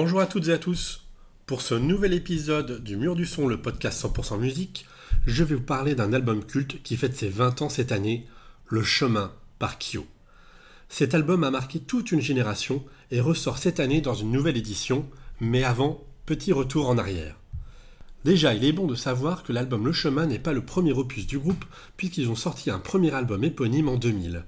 Bonjour à toutes et à tous. Pour ce nouvel épisode du Mur du Son, le podcast 100% musique, je vais vous parler d'un album culte qui fête ses 20 ans cette année, Le Chemin par Kyo. Cet album a marqué toute une génération et ressort cette année dans une nouvelle édition, mais avant, petit retour en arrière. Déjà, il est bon de savoir que l'album Le Chemin n'est pas le premier opus du groupe, puisqu'ils ont sorti un premier album éponyme en 2000.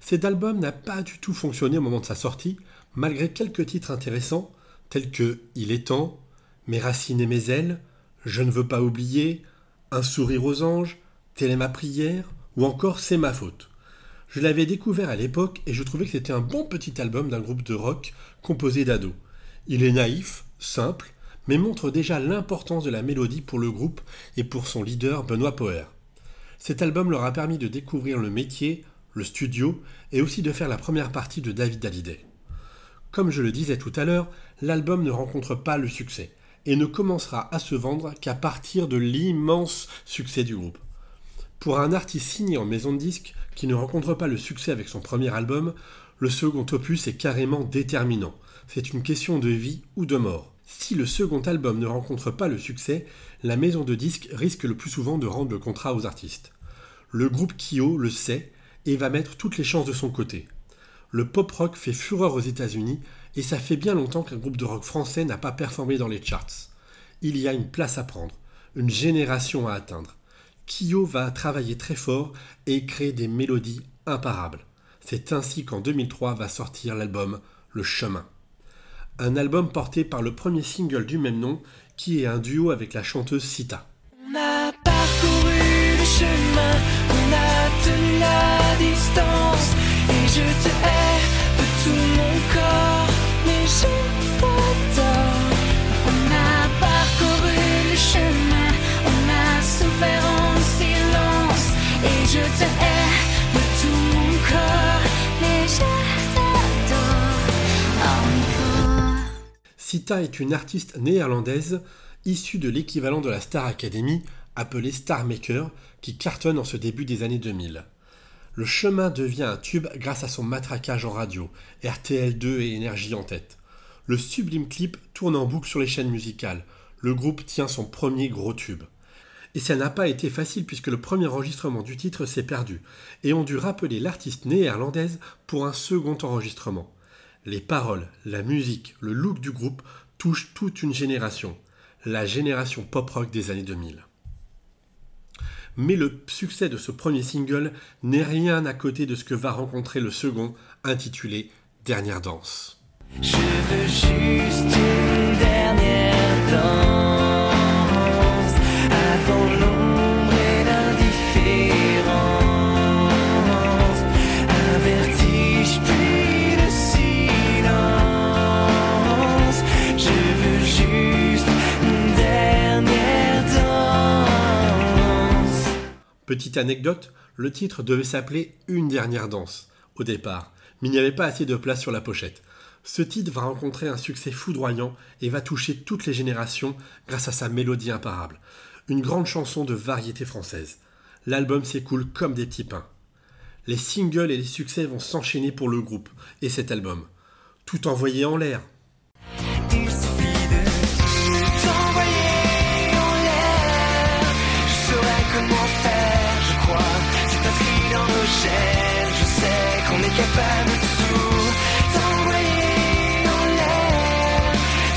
Cet album n'a pas du tout fonctionné au moment de sa sortie, malgré quelques titres intéressants, tels que Il est temps, Mes racines et mes ailes, Je ne veux pas oublier, Un sourire aux anges, Telle est ma prière, ou encore C'est ma faute. Je l'avais découvert à l'époque et je trouvais que c'était un bon petit album d'un groupe de rock composé d'ados. Il est naïf, simple, mais montre déjà l'importance de la mélodie pour le groupe et pour son leader Benoît Poer. Cet album leur a permis de découvrir le métier, le studio et aussi de faire la première partie de David Hallyday. Comme je le disais tout à l'heure, l'album ne rencontre pas le succès et ne commencera à se vendre qu'à partir de l'immense succès du groupe. Pour un artiste signé en maison de disques qui ne rencontre pas le succès avec son premier album, le second opus est carrément déterminant. C'est une question de vie ou de mort. Si le second album ne rencontre pas le succès, la maison de disques risque le plus souvent de rendre le contrat aux artistes. Le groupe Kyo le sait et va mettre toutes les chances de son côté. Le pop rock fait fureur aux États-Unis et ça fait bien longtemps qu'un groupe de rock français n'a pas performé dans les charts. Il y a une place à prendre, une génération à atteindre. Kyo va travailler très fort et créer des mélodies imparables. C'est ainsi qu'en 2003 va sortir l'album Le Chemin un album porté par le premier single du même nom, qui est un duo avec la chanteuse Sita. On a parcouru le chemin, Sita est une artiste néerlandaise issue de l'équivalent de la Star Academy, appelée Star Maker, qui cartonne en ce début des années 2000. Le chemin devient un tube grâce à son matraquage en radio, RTL2 et Énergie en tête. Le sublime clip tourne en boucle sur les chaînes musicales. Le groupe tient son premier gros tube. Et ça n'a pas été facile puisque le premier enregistrement du titre s'est perdu et ont dû rappeler l'artiste néerlandaise pour un second enregistrement. Les paroles, la musique, le look du groupe touchent toute une génération, la génération pop-rock des années 2000. Mais le succès de ce premier single n'est rien à côté de ce que va rencontrer le second, intitulé Dernière danse. Dernière danse Petite anecdote, le titre devait s'appeler Une dernière danse au départ, mais il n'y avait pas assez de place sur la pochette. Ce titre va rencontrer un succès foudroyant et va toucher toutes les générations grâce à sa mélodie imparable. Une grande chanson de variété française. L'album s'écoule comme des petits pains. Les singles et les succès vont s'enchaîner pour le groupe et cet album. Tout envoyé en l'air. Je sais qu'on est capable de tout envoyer en l'air.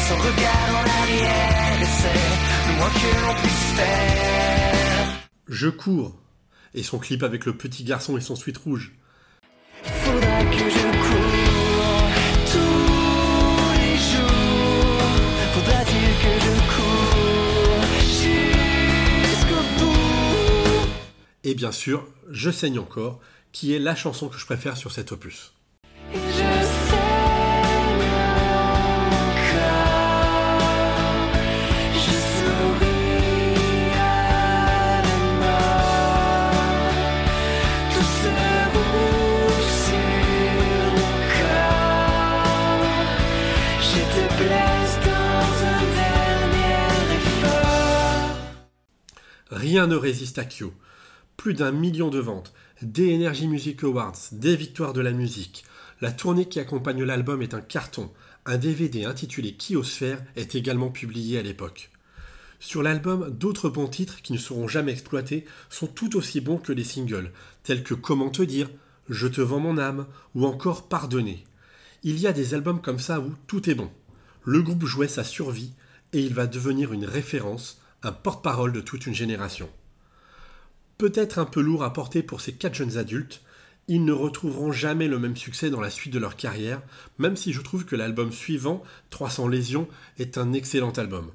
Sans regard en arrière, et c'est le moins que l'on puisse faire. Je cours. Et son clip avec le petit garçon et son suite rouge. Faudra que je bien sûr, Je saigne encore, qui est la chanson que je préfère sur cet opus. Rien ne résiste à Kyo. Plus d'un million de ventes, des Energy Music Awards, des victoires de la musique. La tournée qui accompagne l'album est un carton, un DVD intitulé Kiosphère est également publié à l'époque. Sur l'album, d'autres bons titres qui ne seront jamais exploités sont tout aussi bons que les singles, tels que Comment te dire, Je te vends mon âme ou encore Pardonner. Il y a des albums comme ça où tout est bon. Le groupe jouait sa survie et il va devenir une référence, un porte-parole de toute une génération. Peut-être un peu lourd à porter pour ces quatre jeunes adultes, ils ne retrouveront jamais le même succès dans la suite de leur carrière, même si je trouve que l'album suivant, 300 lésions, est un excellent album.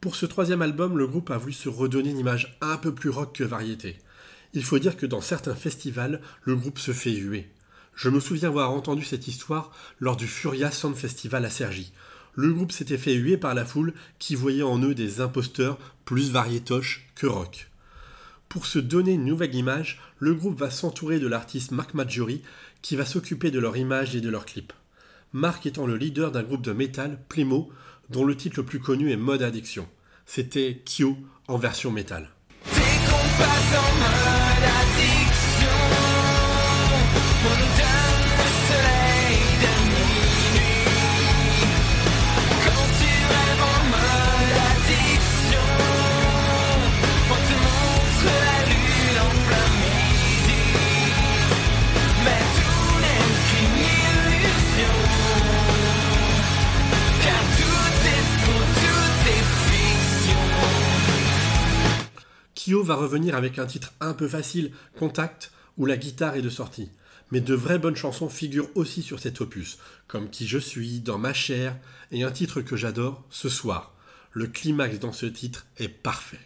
Pour ce troisième album, le groupe a voulu se redonner une image un peu plus rock que variété. Il faut dire que dans certains festivals, le groupe se fait huer. Je me souviens avoir entendu cette histoire lors du Furia Sound Festival à Cergy. Le groupe s'était fait huer par la foule qui voyait en eux des imposteurs plus variétoches que rock. Pour se donner une nouvelle image, le groupe va s'entourer de l'artiste Mark Maggiori qui va s'occuper de leur image et de leurs clips. Mark étant le leader d'un groupe de métal, Plimo, dont le titre le plus connu est Mode Addiction. C'était Kyo en version métal. Va revenir avec un titre un peu facile, Contact, où la guitare est de sortie. Mais de vraies bonnes chansons figurent aussi sur cet opus, comme Qui je suis, Dans ma chair, et un titre que j'adore, Ce soir. Le climax dans ce titre est parfait.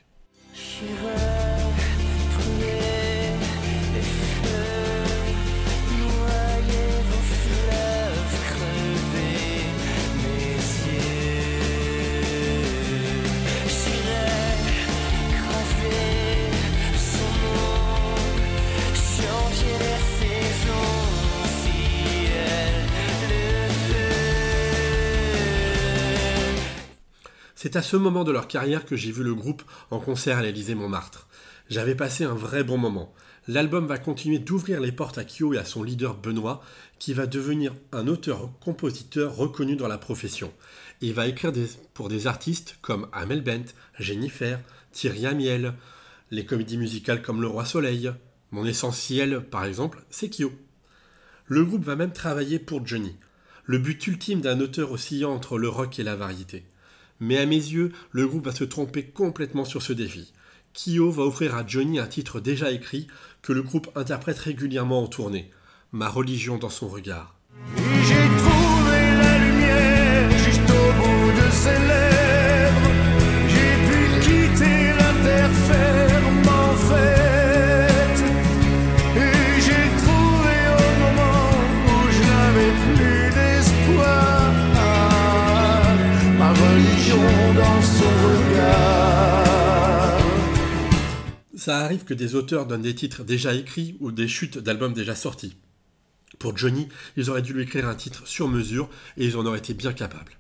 C'est à ce moment de leur carrière que j'ai vu le groupe en concert à l'Élysée Montmartre. J'avais passé un vrai bon moment. L'album va continuer d'ouvrir les portes à Kyo et à son leader Benoît, qui va devenir un auteur-compositeur reconnu dans la profession. Il va écrire pour des artistes comme Amel Bent, Jennifer, Thierry Amiel, les comédies musicales comme Le Roi Soleil. Mon essentiel, par exemple, c'est Kyo. Le groupe va même travailler pour Johnny, le but ultime d'un auteur oscillant entre le rock et la variété. Mais à mes yeux, le groupe va se tromper complètement sur ce défi. Kyo va offrir à Johnny un titre déjà écrit que le groupe interprète régulièrement en tournée. Ma religion dans son regard. Ça arrive que des auteurs donnent des titres déjà écrits ou des chutes d'albums déjà sortis. Pour Johnny, ils auraient dû lui écrire un titre sur mesure et ils en auraient été bien capables.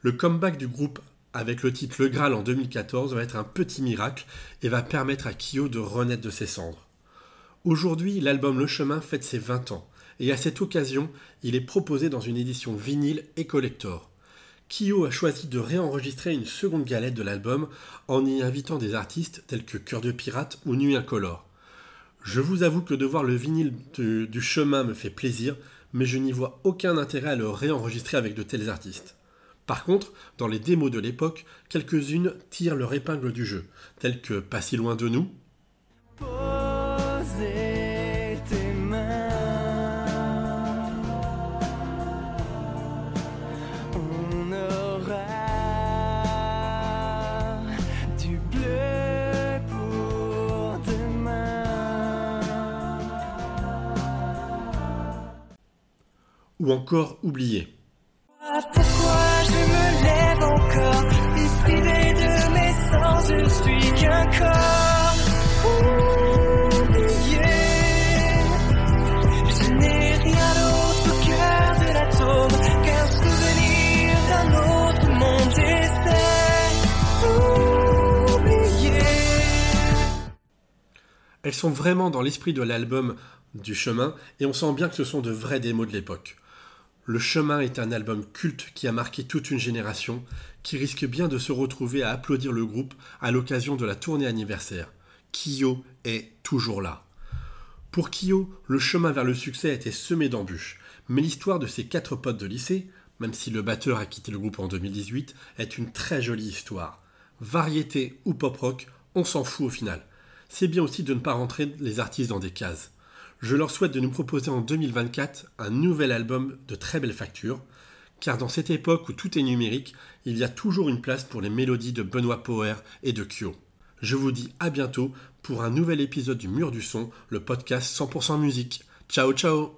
Le comeback du groupe avec le titre Le Graal en 2014 va être un petit miracle et va permettre à Kyo de renaître de ses cendres. Aujourd'hui, l'album Le Chemin fête ses 20 ans et à cette occasion, il est proposé dans une édition vinyle et collector. Kyo a choisi de réenregistrer une seconde galette de l'album en y invitant des artistes tels que Cœur de Pirate ou Nuit Incolore. Je vous avoue que de voir le vinyle du, chemin me fait plaisir, mais je n'y vois aucun intérêt à le réenregistrer avec de tels artistes. Par contre, dans les démos de l'époque, quelques-unes tirent leur épingle du jeu, telles que Pas si loin de nous, Poser ou encore Oublié. Pourquoi je me lève encore Si privé de mes sens, je suis qu'un corps oublié. Je n'ai rien d'autre au cœur de l'atome qu'un souvenir d'un autre monde. J'essaie d'oublier. Elles sont vraiment dans l'esprit de l'album du chemin et on sent bien que ce sont de vraies démos de l'époque. Le chemin est un album culte qui a marqué toute une génération, qui risque bien de se retrouver à applaudir le groupe à l'occasion de la tournée anniversaire. Kyo est toujours là. Pour Kyo, le chemin vers le succès été semé d'embûches, mais l'histoire de ses quatre potes de lycée, même si le batteur a quitté le groupe en 2018, est une très jolie histoire. Variété ou pop rock, on s'en fout au final. C'est bien aussi de ne pas rentrer les artistes dans des cases. Je leur souhaite de nous proposer en 2024 un nouvel album de très belle facture, car dans cette époque où tout est numérique, il y a toujours une place pour les mélodies de Benoît Power et de Kyo. Je vous dis à bientôt pour un nouvel épisode du Mur du Son, le podcast 100% musique. Ciao ciao